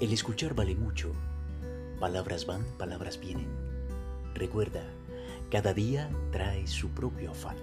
El escuchar vale mucho. Palabras van, palabras vienen. Recuerda, cada día trae su propio afán.